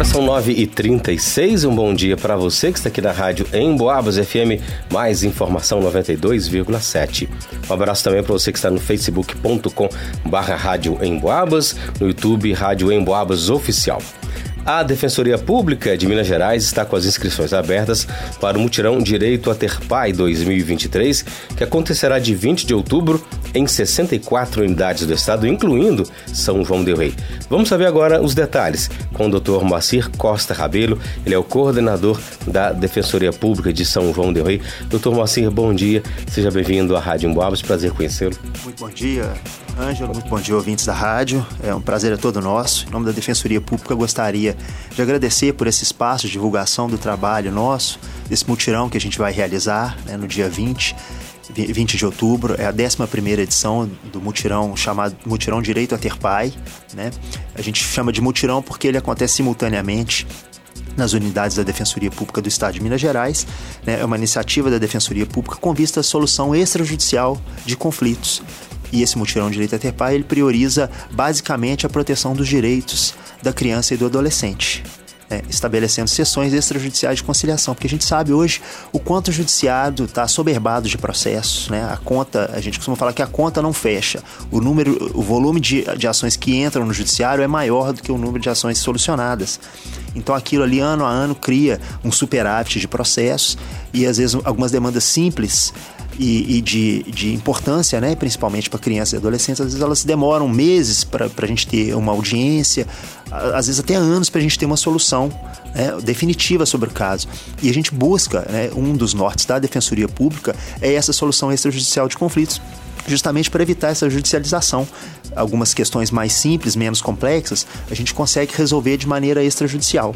Agora são 9h36. Um bom dia para você que está aqui na rádio em Boabas FM, mais informação 92,7. Um abraço também para você que está no facebook.com/barra Rádio em Boabas, no YouTube Rádio em Boabas Oficial. A Defensoria Pública de Minas Gerais está com as inscrições abertas para o Mutirão Direito a Ter Pai 2023, que acontecerá de 20 de outubro em 64 unidades do estado, incluindo São João del Rei. Vamos saber agora os detalhes com o Dr. Moacir Costa Rabelo, ele é o coordenador da Defensoria Pública de São João del Rei. Dr. Moacir, bom dia, seja bem-vindo à Rádio Emboabas, prazer conhecê-lo. Muito bom dia, Ângelo, muito bom dia, ouvintes da rádio. É um prazer a todo nosso. Em nome da Defensoria Pública, gostaria de agradecer por esse espaço de divulgação do trabalho nosso, desse mutirão que a gente vai realizar né, no dia 20. 20 de outubro, é a 11 edição do mutirão chamado Mutirão Direito a Ter Pai. Né? A gente chama de mutirão porque ele acontece simultaneamente nas unidades da Defensoria Pública do Estado de Minas Gerais. Né? É uma iniciativa da Defensoria Pública com vista à solução extrajudicial de conflitos e esse mutirão direito a ter pai, ele prioriza basicamente a proteção dos direitos da criança e do adolescente. Né, estabelecendo sessões extrajudiciais de conciliação, porque a gente sabe hoje o quanto o judiciário está soberbado de processos, né? A conta, a gente costuma falar que a conta não fecha. O número, o volume de, de ações que entram no judiciário é maior do que o número de ações solucionadas. Então aquilo ali ano a ano cria um superávit de processos e às vezes algumas demandas simples e, e de, de importância, né, principalmente para crianças e adolescentes, às vezes elas demoram meses para a gente ter uma audiência, às vezes até anos para a gente ter uma solução né, definitiva sobre o caso. E a gente busca, né, um dos nortes da Defensoria Pública é essa solução extrajudicial de conflitos justamente para evitar essa judicialização. Algumas questões mais simples, menos complexas, a gente consegue resolver de maneira extrajudicial.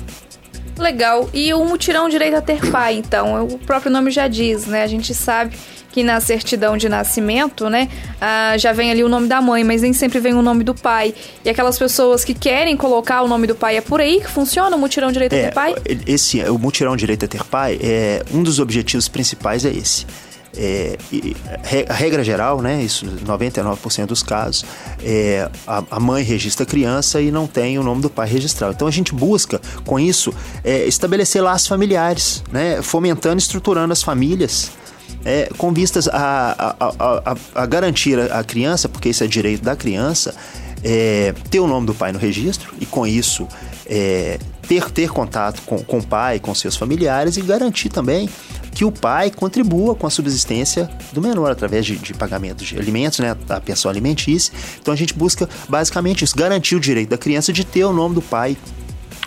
Legal. E o mutirão direito a ter pai, então, o próprio nome já diz, né? A gente sabe que na certidão de nascimento, né, ah, já vem ali o nome da mãe, mas nem sempre vem o nome do pai. E aquelas pessoas que querem colocar o nome do pai, é por aí que funciona o mutirão direito é, a ter pai? Esse, o mutirão direito a ter pai, é, um dos objetivos principais é esse. É, a regra geral, né, isso 99% dos casos, é, a, a, mãe registra a criança e não tem o nome do pai registrado. Então a gente busca, com isso, é, estabelecer laços familiares, né, fomentando e estruturando as famílias é, com vistas a, a, a, a, garantir a criança, porque isso é direito da criança, é, ter o nome do pai no registro e com isso é, ter, ter contato com, com o pai, com seus familiares e garantir também que o pai contribua com a subsistência do menor através de, de pagamento de alimentos, né, a pensão alimentícia. Então a gente busca basicamente isso, garantir o direito da criança de ter o nome do pai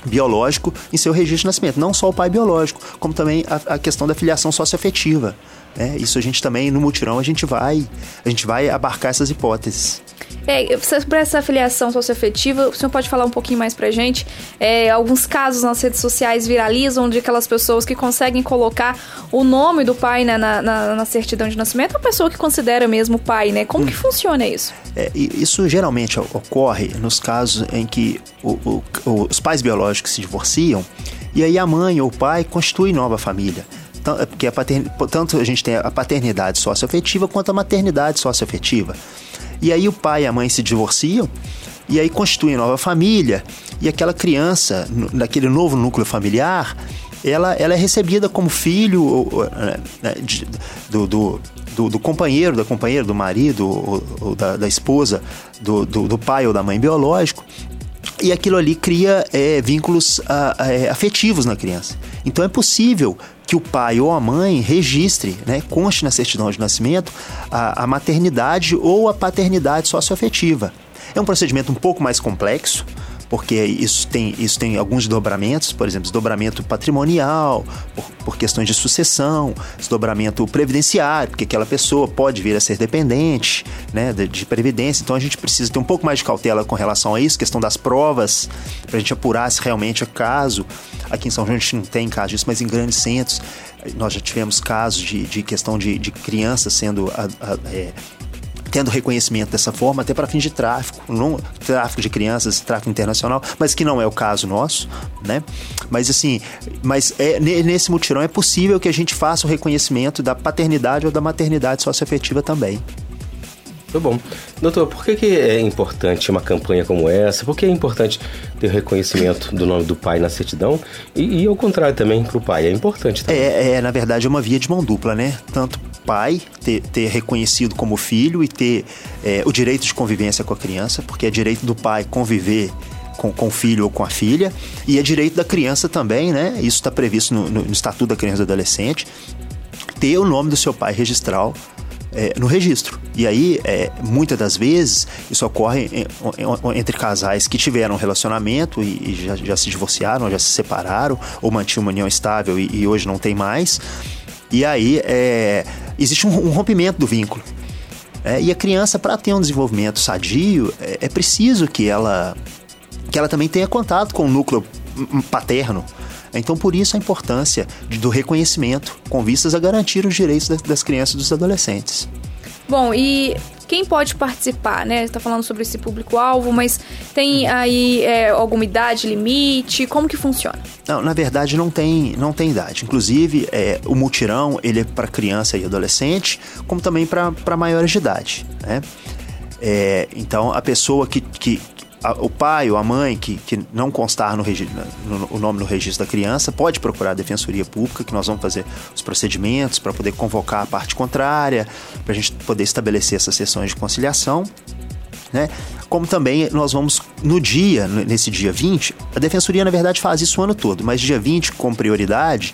biológico em seu registro de nascimento. Não só o pai biológico, como também a, a questão da filiação socioafetiva. Né? Isso a gente também, no mutirão, a gente vai, a gente vai abarcar essas hipóteses. É, sobre essa afiliação socioafetiva, o senhor pode falar um pouquinho mais pra gente? É, alguns casos nas redes sociais viralizam de aquelas pessoas que conseguem colocar o nome do pai né, na, na, na, certidão de nascimento, a pessoa que considera mesmo pai, né? Como hum. que funciona isso? É, isso geralmente ocorre nos casos em que o, o, os pais biológicos se divorciam e aí a mãe ou o pai constituem nova família. Porque a tanto a gente tem a paternidade socioafetiva quanto a maternidade socioafetiva. E aí o pai e a mãe se divorciam e aí constituem nova família e aquela criança, naquele novo núcleo familiar, ela, ela é recebida como filho né, né, do, do, do, do, companheiro, da companheira, do marido ou, ou da, da, esposa, do, do, do, pai ou da mãe biológico. E aquilo ali cria é, vínculos a, a, é, afetivos na criança. Então é possível que o pai ou a mãe registre, né, conste na certidão de nascimento a, a maternidade ou a paternidade socioafetiva. É um procedimento um pouco mais complexo, porque isso tem, isso tem alguns desdobramentos, por exemplo, desdobramento patrimonial, por, por, questões de sucessão, desdobramento previdenciário, porque aquela pessoa pode vir a ser dependente né, de, de previdência, então a gente precisa ter um pouco mais de cautela com relação a isso, questão das provas, para a gente apurar se realmente é caso. Aqui em São João a gente não tem caso disso, mas em grandes centros nós já tivemos casos de, de questão de, de crianças sendo a, a, é, tendo reconhecimento dessa forma, até para fins de tráfico, não, tráfico de crianças, tráfico internacional, mas que não é o caso nosso, né? Mas assim, mas é, nesse mutirão é possível que a gente faça o reconhecimento da paternidade ou da maternidade socioafetiva também. Tá bom. Doutor, por que, que é importante uma campanha como essa? Por que é importante ter o reconhecimento do nome do pai na certidão? E, e ao contrário também para o pai, é importante também. É, é, na verdade, é uma via de mão dupla, né? Tanto pai ter, ter reconhecido como filho e ter é, o direito de convivência com a criança, porque é direito do pai conviver com, com o filho ou com a filha, e é direito da criança também, né? Isso está previsto no, no, no Estatuto da Criança e do Adolescente, ter o nome do seu pai registral é, no registro. E aí, é, muitas das vezes, isso ocorre entre casais que tiveram um relacionamento e, e já, já, se divorciaram, já se separaram, ou mantinham uma união estável e, e hoje não tem mais. E aí, é, existe um, um, rompimento do vínculo. É, e a criança, para ter um desenvolvimento sadio, é, é preciso que ela, que ela também tenha contato com o núcleo paterno. Então, por isso a importância do reconhecimento, com vistas a garantir os direitos das crianças e dos adolescentes. Bom, e quem pode participar, né? Está falando sobre esse público-alvo, mas tem aí é, alguma idade limite? Como que funciona? Não, na verdade não tem, não tem idade. Inclusive, é, o mutirão ele é para criança e adolescente, como também para maiores de idade, né? É, então, a pessoa que, que, a, o pai ou a mãe que, que não constar no, no, o nome no registro da criança pode procurar a Defensoria Pública, que nós vamos fazer os procedimentos para poder convocar a parte contrária, para a gente poder estabelecer essas sessões de conciliação. Né? Como também nós vamos, no dia, nesse dia 20, a Defensoria, na verdade, faz isso o ano todo, mas dia 20, com prioridade,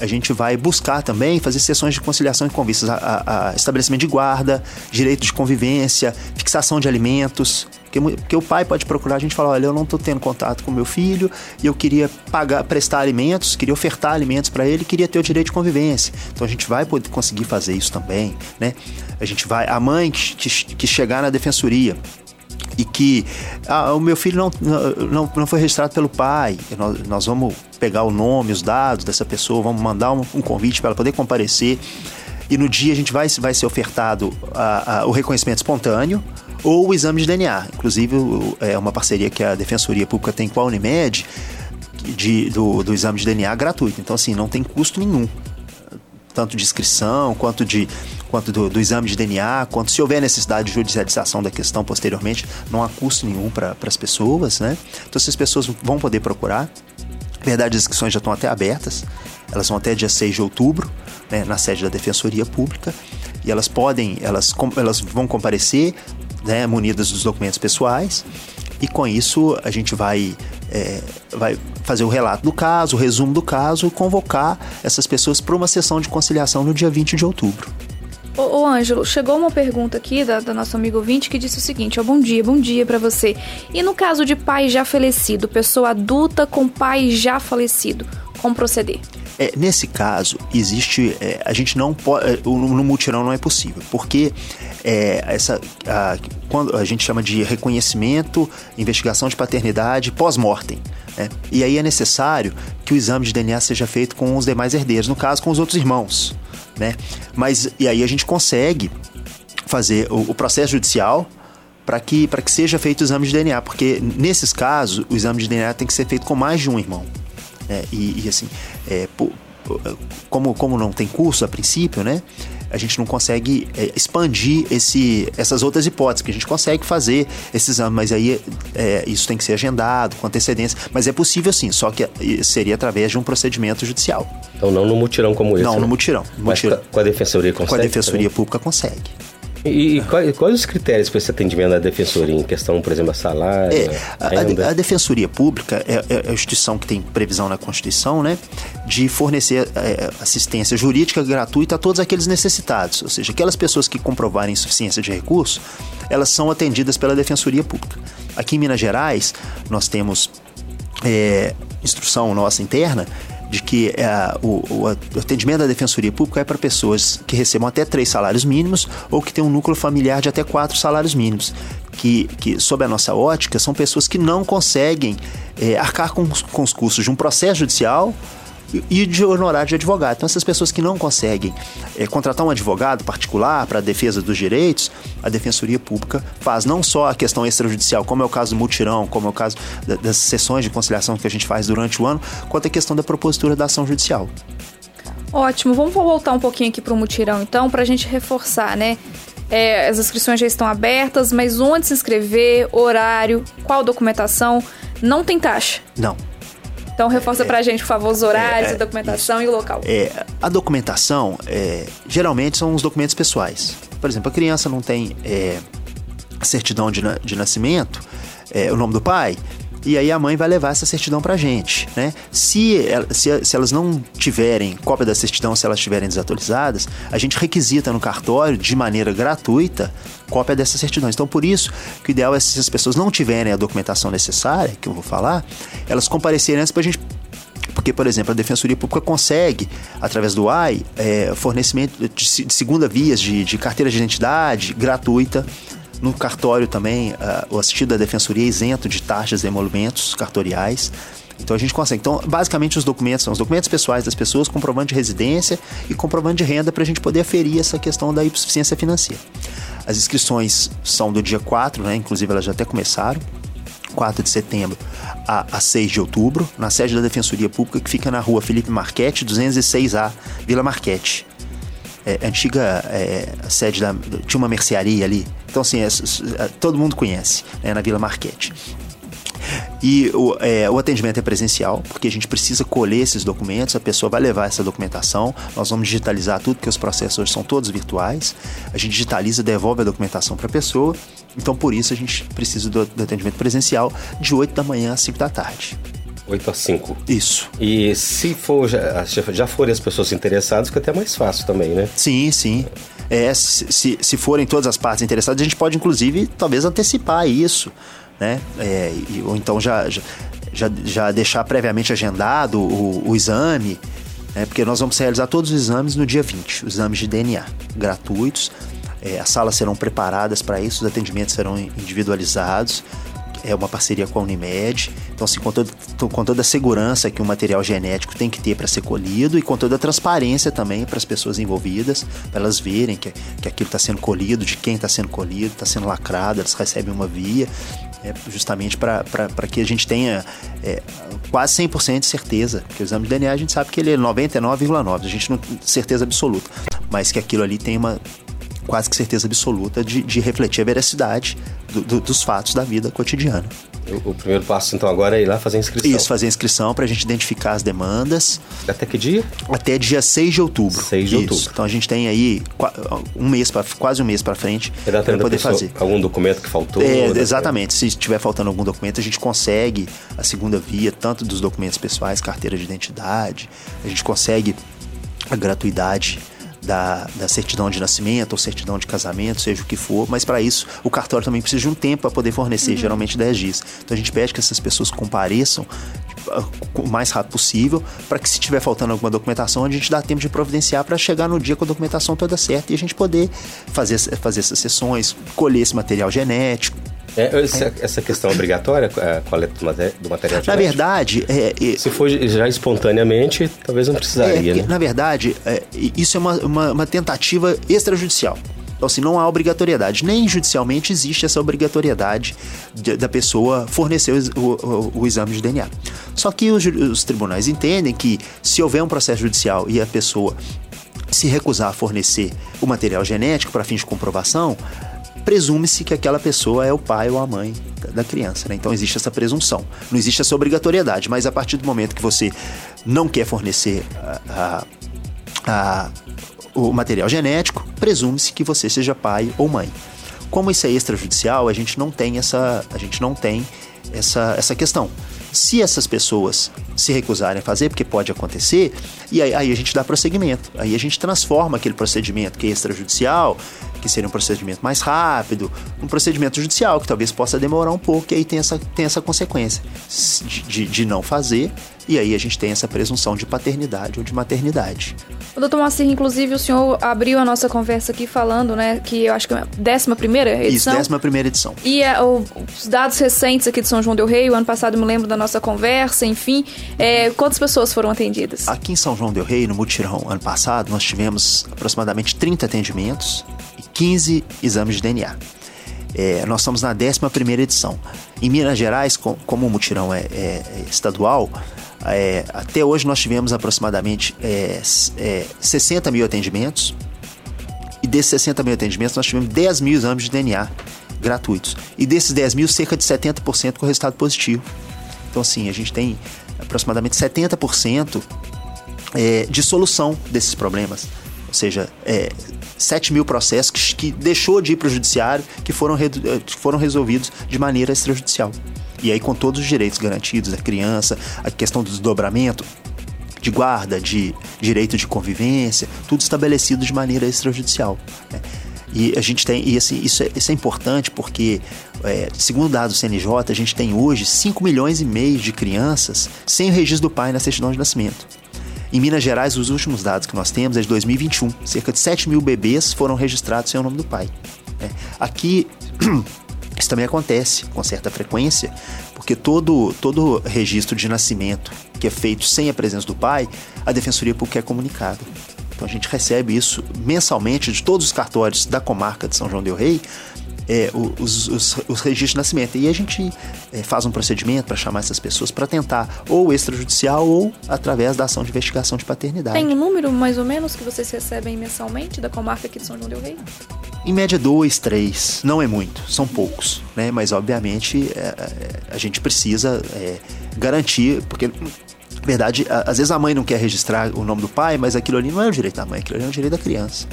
a gente vai buscar também fazer sessões de conciliação e convistas a, a, a, estabelecimento de guarda, direito de convivência, fixação de alimentos. Porque, porque o pai pode procurar a gente falar, olha, eu não estou tendo contato com meu filho e eu queria pagar, prestar alimentos, queria ofertar alimentos para ele, queria ter o direito de convivência. Então a gente vai poder conseguir fazer isso também, né? A gente vai, a mãe que, que, que chegar na defensoria e que ah, o meu filho não, não, não foi registrado pelo pai, nós, nós vamos pegar o nome, os dados dessa pessoa, vamos mandar um, um convite para ela poder comparecer. E no dia a gente vai, vai ser ofertado a, a, o reconhecimento espontâneo ou o exame de DNA. Inclusive, é uma parceria que a Defensoria Pública tem com a Unimed de, do, do exame de DNA gratuito. Então, assim, não tem custo nenhum tanto de inscrição quanto de quanto do, do, exame de DNA, quanto se houver necessidade de judicialização da questão posteriormente, não há custo nenhum para as pessoas, né? Então essas pessoas vão poder procurar. Na verdade, as inscrições já estão até abertas, elas vão até dia 6 de outubro, né, na sede da Defensoria Pública, e elas podem, elas, elas vão comparecer, né, munidas dos documentos pessoais, e com isso a gente vai é, vai fazer o relato do caso, o resumo do caso, convocar essas pessoas para uma sessão de conciliação no dia 20 de outubro. Ô, ô Ângelo, chegou uma pergunta aqui da, da nossa amiga ouvinte que disse o seguinte: ó, bom dia, bom dia para você. E no caso de pai já falecido, pessoa adulta com pai já falecido, como proceder? É, nesse caso, existe. É, a gente não pode. É, no mutirão não é possível, porque é, essa, a, quando a gente chama de reconhecimento, investigação de paternidade pós-mortem. Né? E aí é necessário que o exame de DNA seja feito com os demais herdeiros, no caso com os outros irmãos. Né? Mas e aí a gente consegue fazer o, o processo judicial para que, que seja feito o exame de DNA, porque nesses casos o exame de DNA tem que ser feito com mais de um irmão. É, e, e, assim, é, como, como não tem curso a princípio, né? A gente não consegue é, expandir esse, essas outras hipóteses, que a gente consegue fazer esse exame, mas aí é, isso tem que ser agendado com antecedência. Mas é possível sim, só que seria através de um procedimento judicial. Então não no mutirão como esse? Não, no né? mutirão. No mutirão. com a defensoria consegue? Com a defensoria também? pública consegue. E, e quais, quais, os critérios para esse atendimento da defensoria em questão, por exemplo, a salário? É, a, a, defensoria pública é, é, a instituição que tem previsão na Constituição, né, de fornecer é, assistência jurídica gratuita a todos aqueles necessitados, ou seja, aquelas pessoas que comprovarem insuficiência de recursos, elas são atendidas pela defensoria pública. Aqui em Minas Gerais, nós temos é, instrução nossa interna de que é, o, o, atendimento da Defensoria Pública é para pessoas que recebam até três salários mínimos ou que têm um núcleo familiar de até quatro salários mínimos. Que, que sob a nossa ótica, são pessoas que não conseguem é, arcar com, com os custos de um processo judicial e de honorário de advogado. Então, essas pessoas que não conseguem é, contratar um advogado particular para a defesa dos direitos, a Defensoria Pública faz não só a questão extrajudicial, como é o caso do mutirão, como é o caso das sessões de conciliação que a gente faz durante o ano, quanto a questão da propositura da ação judicial. Ótimo, vamos voltar um pouquinho aqui para o mutirão então, para a gente reforçar, né? É, as inscrições já estão abertas, mas onde se inscrever, horário, qual documentação, não tem taxa. Não. Então reforça é, pra gente, por favor, os horários, é, a documentação isso. e o local. É, a documentação, é, geralmente são os documentos pessoais. Por exemplo, a criança não tem é, certidão de, de nascimento, é, o nome do pai, e aí a mãe vai levar essa certidão pra gente, né? Se, se, se, elas não tiverem cópia da certidão, se elas estiverem desatualizadas, a gente requisita no cartório de maneira gratuita cópia dessas certidões. Então, por isso que o ideal é se as pessoas não tiverem a documentação necessária, que eu vou falar, elas comparecerem antes pra gente porque, por exemplo, a Defensoria Pública consegue, através do AI, é, fornecimento de, de segunda vias de, de carteira de identidade gratuita no cartório também, uh, o assistido da defensoria é isento de taxas de emolumentos cartoriais. Então a gente consegue. Então, basicamente, os documentos são os documentos pessoais das pessoas, comprovante de residência e comprovante de renda para a gente poder aferir essa questão da hipossuficiência financeira. As inscrições são do dia 4, né? Inclusive elas já até começaram. 4 de setembro a, a 6 de outubro, na sede da Defensoria Pública, que fica na rua Felipe Marquete, 206A, Vila Marquete é, antiga é, sede da. Tinha uma mercearia ali. Então, assim, é, é, todo mundo conhece, né, na Vila Marquete. E o, é, o, atendimento é presencial, porque a gente precisa colher esses documentos, a pessoa vai levar essa documentação, nós vamos digitalizar tudo, porque os processos hoje são todos virtuais. A gente digitaliza, devolve a documentação para a pessoa. Então, por isso, a gente precisa do, do atendimento presencial de 8 da manhã às 5 da tarde. 8 a 5. Isso. E se for já, já forem as pessoas interessadas, fica até mais fácil também, né? Sim, sim. É, se, se forem todas as partes interessadas, a gente pode, inclusive, talvez antecipar isso, né? É, ou então já, já, já, deixar previamente agendado o, o exame, né? porque nós vamos realizar todos os exames no dia 20, os exames de DNA, gratuitos. É, as salas serão preparadas para isso, os atendimentos serão individualizados é uma parceria com a Unimed. Então, assim, com, todo, com toda a segurança que o material genético tem que ter para ser colhido e com toda a transparência também para as pessoas envolvidas, para elas verem que, que aquilo está sendo colhido, de quem está sendo colhido, está sendo lacrado, elas recebem uma via. É, justamente para que a gente tenha é, quase 100% de certeza, porque o exame de DNA a gente sabe que ele é 99,9%, a gente não tem certeza absoluta, mas que aquilo ali tem uma quase que certeza absoluta de, de refletir a veracidade do, do, dos fatos da vida cotidiana. O, primeiro passo, então, agora é ir lá fazer a inscrição. Isso, fazer a inscrição para a gente identificar as demandas. Até que dia? Até dia 6 de outubro. 6 de Isso. outubro. Então a gente tem aí um mês, pra, quase um mês para frente para poder fazer. Algum documento que faltou? É, exatamente. Se estiver faltando algum documento, a gente consegue a segunda via, tanto dos documentos pessoais, carteira de identidade, a gente consegue a gratuidade da, da certidão de nascimento ou certidão de casamento, seja o que for, mas para isso o cartório também precisa de um tempo para poder fornecer, uhum. geralmente 10 dias. Então a gente pede que essas pessoas compareçam ah, o mais rápido possível, para que se tiver faltando alguma documentação, a gente dá tempo de providenciar para chegar no dia com a documentação toda certa e a gente poder fazer, fazer essas sessões, colher esse material genético, é, essa, essa, questão obrigatória, a coleta do material genético? Na verdade... É, é, Se for já espontaneamente, talvez não precisaria, é, né? Na verdade, é, isso é uma, uma, uma tentativa extrajudicial. Então, assim, não há obrigatoriedade. Nem judicialmente existe essa obrigatoriedade de, da pessoa fornecer o, o, o, exame de DNA. Só que os, os tribunais entendem que se houver um processo judicial e a pessoa se recusar a fornecer o material genético para fins de comprovação, presume-se que aquela pessoa é o pai ou a mãe da criança. Né? Então existe essa presunção. Não existe essa obrigatoriedade, mas a partir do momento que você não quer fornecer a, a, a, o material genético, presume-se que você seja pai ou mãe. Como isso é extrajudicial, a gente não tem essa, a gente não tem essa, essa questão. Se essas pessoas se recusarem a fazer, porque pode acontecer, e aí, aí, a gente dá prosseguimento. Aí a gente transforma aquele procedimento que é extrajudicial que seria um procedimento mais rápido, um procedimento judicial que talvez possa demorar um pouco, e aí tem essa, tem essa consequência de, de, de não fazer, e aí a gente tem essa presunção de paternidade ou de maternidade. O doutor Moacir, inclusive, o senhor abriu a nossa conversa aqui falando, né, que eu acho que é a décima primeira edição. Isso, décima primeira edição. E é, os dados recentes aqui de São João del Rei, o ano passado eu me lembro da nossa conversa, enfim, é, quantas pessoas foram atendidas? Aqui em São João del Rei, no mutirão, ano passado, nós tivemos aproximadamente 30 atendimentos, 15 exames de DNA. É, nós estamos na 11 edição. Em Minas Gerais, com, como o mutirão é, é, é estadual, é, até hoje nós tivemos aproximadamente 60 é, mil atendimentos e desses 60 mil atendimentos, nós tivemos 10 mil exames de DNA gratuitos. E desses 10 mil, cerca de 70% com resultado positivo. Então, assim, a gente tem aproximadamente 70% é, de solução desses problemas. Ou seja, é, 7 mil processos que, que deixou de ir para o judiciário, que foram, foram resolvidos de maneira extrajudicial. E aí com todos os direitos garantidos da criança, a questão do desdobramento, de guarda, de direito de convivência, tudo estabelecido de maneira extrajudicial. Né? E a gente tem, e assim, isso é, isso é importante porque, é, segundo dados do CNJ, a gente tem hoje 5 milhões e meio de crianças sem o registro do pai na certidão de nascimento. Em Minas Gerais, os últimos dados que nós temos é de 2021. Cerca de 7 mil bebês foram registrados sem o nome do pai. Né? Aqui, isso também acontece com certa frequência, porque todo, todo registro de nascimento que é feito sem a presença do pai, a Defensoria Pública é comunicada. Então a gente recebe isso mensalmente de todos os cartórios da comarca de São João del Rei, é, os, os, os, registros de nascimento. E a gente é, faz um procedimento para chamar essas pessoas para tentar ou extrajudicial ou através da ação de investigação de paternidade. Tem um número mais ou menos que vocês recebem mensalmente da comarca aqui de São João del Rei? Em média, dois, três. Não é muito, são poucos, né? Mas, obviamente, é, é a gente precisa é, garantir, porque verdade, às vezes a mãe não quer registrar o nome do pai, mas aquilo ali não é o direito da mãe, aquilo ali é o direito da criança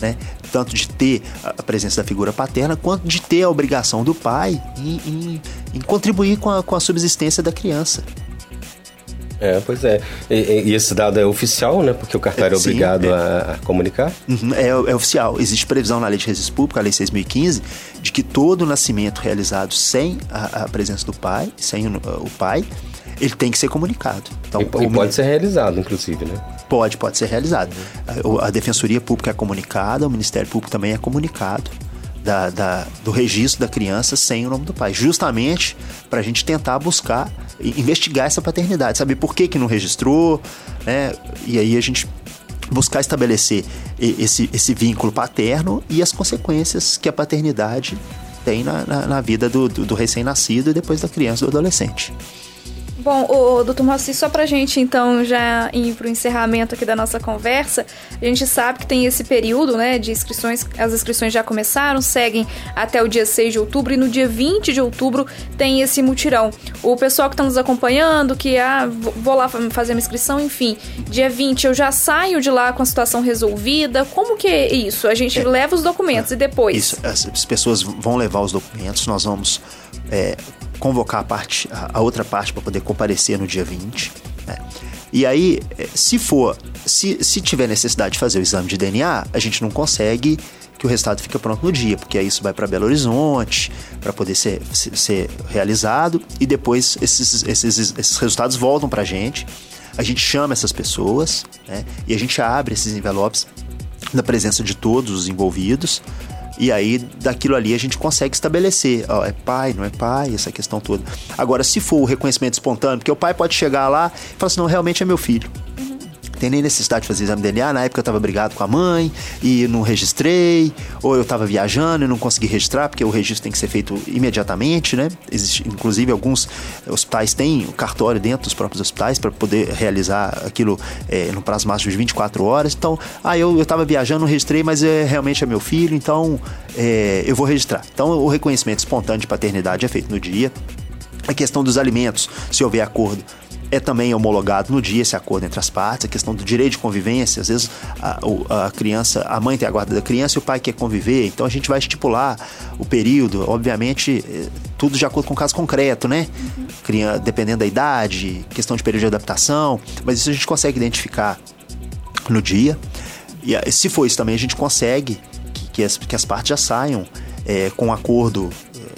né? Tanto de ter a presença da figura paterna, quanto de ter a obrigação do pai em, em, em contribuir com a, com a subsistência da criança. É, pois é. E, e, esse dado é oficial, né? Porque o cartório é, é obrigado é. A, a, comunicar? Uhum, é, é, oficial. Existe previsão na Lei de Registro Público, a Lei 6.015, de que todo nascimento realizado sem a, a presença do pai, sem o, o, pai, ele tem que ser comunicado. Então, e, e pode ser realizado, inclusive, né? Pode, pode ser realizado. A, a Defensoria Pública é comunicada, o Ministério Público também é comunicado. Da, da, do registro da criança sem o nome do pai, justamente para a gente tentar buscar investigar essa paternidade, saber por que, que não registrou, né? E aí a gente buscar estabelecer esse, esse vínculo paterno e as consequências que a paternidade tem na, na, na vida do, do, do recém-nascido e depois da criança do adolescente. Bom, o doutor Moacir, só pra gente então já ir pro encerramento aqui da nossa conversa, a gente sabe que tem esse período, né, de inscrições, as inscrições já começaram, seguem até o dia 6 de outubro e no dia 20 de outubro tem esse mutirão. O pessoal que está nos acompanhando, que ah, vou lá fazer uma inscrição, enfim, dia 20 eu já saio de lá com a situação resolvida. Como que é isso? A gente é, leva os documentos é, e depois? Isso, as pessoas vão levar os documentos, nós vamos é, convocar a, parte, a outra parte para poder comparecer no dia 20. Né? E aí, eh, se for, se, se tiver necessidade de fazer o exame de DNA, a gente não consegue que o resultado fique pronto no dia, porque aí isso vai para Belo Horizonte para poder ser, ser, ser, realizado e depois esses, esses, esses resultados voltam para a gente. A gente chama essas pessoas né? e a gente abre esses envelopes na presença de todos os envolvidos e aí, daquilo ali, a gente consegue estabelecer, ó, é pai, não é pai, essa questão toda. Agora, se for o reconhecimento espontâneo, porque o pai pode chegar lá e falar assim, não, realmente é meu filho tem nem necessidade de fazer exame de DNA. Na época eu estava brigado com a mãe e não registrei, ou eu estava viajando e não consegui registrar, porque o registro tem que ser feito imediatamente, né? Existe, inclusive, alguns hospitais têm o cartório dentro dos próprios hospitais para poder realizar aquilo é, no prazo máximo de 24 horas. Então, ah, eu estava viajando, não registrei, mas é, realmente é meu filho, então é, eu vou registrar. Então, o reconhecimento espontâneo de paternidade é feito no dia. A questão dos alimentos, se houver acordo, é também homologado no dia esse acordo entre as partes, a questão do direito de convivência, às vezes a, a, criança, a mãe tem a guarda da criança e o pai quer conviver, então a gente vai estipular o período, obviamente, eh, tudo de acordo com o caso concreto, né? Criança, dependendo da idade, questão de período de adaptação, mas isso a gente consegue identificar no dia. E se for isso também, a gente consegue que, que, as, que as partes já saiam é, com um acordo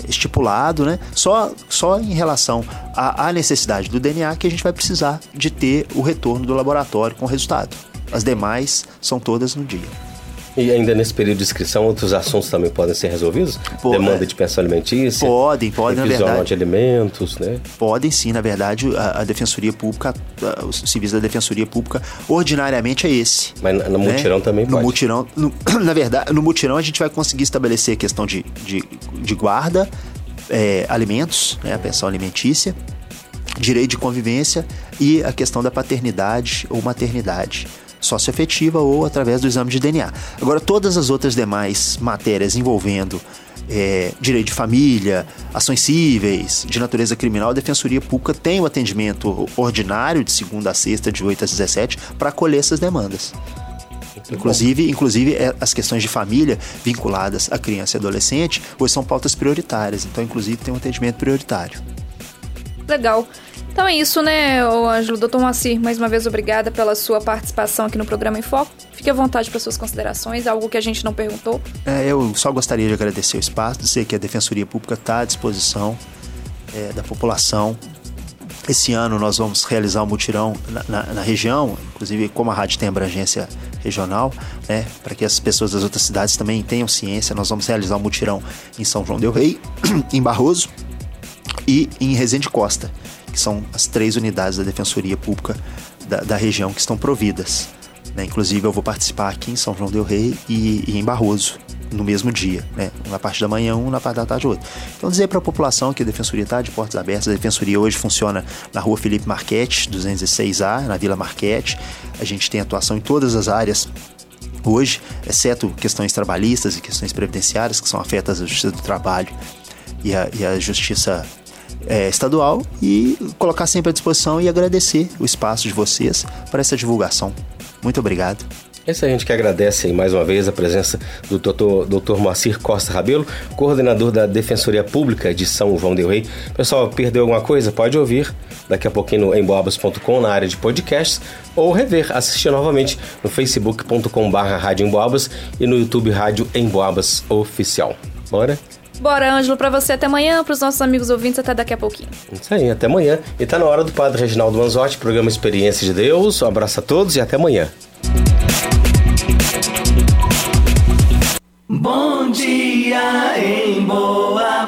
estipulado, né? Só, só em relação à, à necessidade do DNA que a gente vai precisar de ter o retorno do laboratório com o resultado. As demais são todas no dia. E ainda nesse período de inscrição, outros assuntos também podem ser resolvidos? Pô, Demanda é. de pensão alimentícia? Podem, podem, na verdade. de alimentos, né? Podem sim, na verdade, a, a Defensoria Pública, a, os civis da Defensoria Pública, ordinariamente é esse. Mas no né? mutirão também pode? No mutirão, no, na verdade, no mutirão a gente vai conseguir estabelecer a questão de, de, de guarda, é, alimentos, né, a pensão alimentícia, direito de convivência e a questão da paternidade ou maternidade. Socioafetiva ou através do exame de DNA. Agora, todas as outras demais matérias envolvendo é, direito de família, ações cíveis, de natureza criminal, a Defensoria Pública tem o atendimento ordinário de segunda a sexta, de 8 às 17, para acolher essas demandas. Inclusive, inclusive é, as questões de família vinculadas à criança e adolescente hoje são pautas prioritárias. Então, inclusive, tem um atendimento prioritário. Legal. Então é isso, né, Ângelo? Doutor Moacir, mais uma vez obrigada pela sua participação aqui no programa em Foco. Fique à vontade para suas considerações, algo que a gente não perguntou. É, eu só gostaria de agradecer o espaço, dizer que a Defensoria Pública está à disposição é, da população. Esse ano nós vamos realizar um mutirão na, na, na região, inclusive como a rádio tem abrangência regional, né, para que as pessoas das outras cidades também tenham ciência, nós vamos realizar um mutirão em São João del Rei, em Barroso e em Resende Costa que são as três unidades da Defensoria Pública da, da região que estão providas. Né? Inclusive, eu vou participar aqui em São João Del Rei e, e em Barroso, no mesmo dia, né? Na parte da manhã um, na parte da tarde outro. Então dizer para a população que a Defensoria está de portas abertas. A Defensoria hoje funciona na Rua Felipe Marquete, 206A, na Vila Marquete. A gente tem atuação em todas as áreas hoje, exceto questões trabalhistas e questões previdenciárias que são afetas à Justiça do Trabalho e e a Justiça é, estadual e colocar sempre à disposição e agradecer o espaço de vocês para essa divulgação. Muito obrigado. Esse a gente que agradece mais uma vez a presença do Dr. Dr. Moacir Costa Rabelo, coordenador da Defensoria Pública de São João del Rei. Pessoal, perdeu alguma coisa? Pode ouvir daqui a pouquinho no emboabas.com na área de podcasts ou rever, assistir novamente no facebook.com.br Rádio Emboabas e no YouTube Rádio Emboabas Oficial. Bora? Bora, Ângelo, para você até amanhã, para os nossos amigos ouvintes até daqui a pouquinho. Isso aí, até amanhã. E tá na hora do Padre Reginaldo Manzotti, programa Experiência de Deus. Um abraço a todos e até amanhã. Bom dia em Boa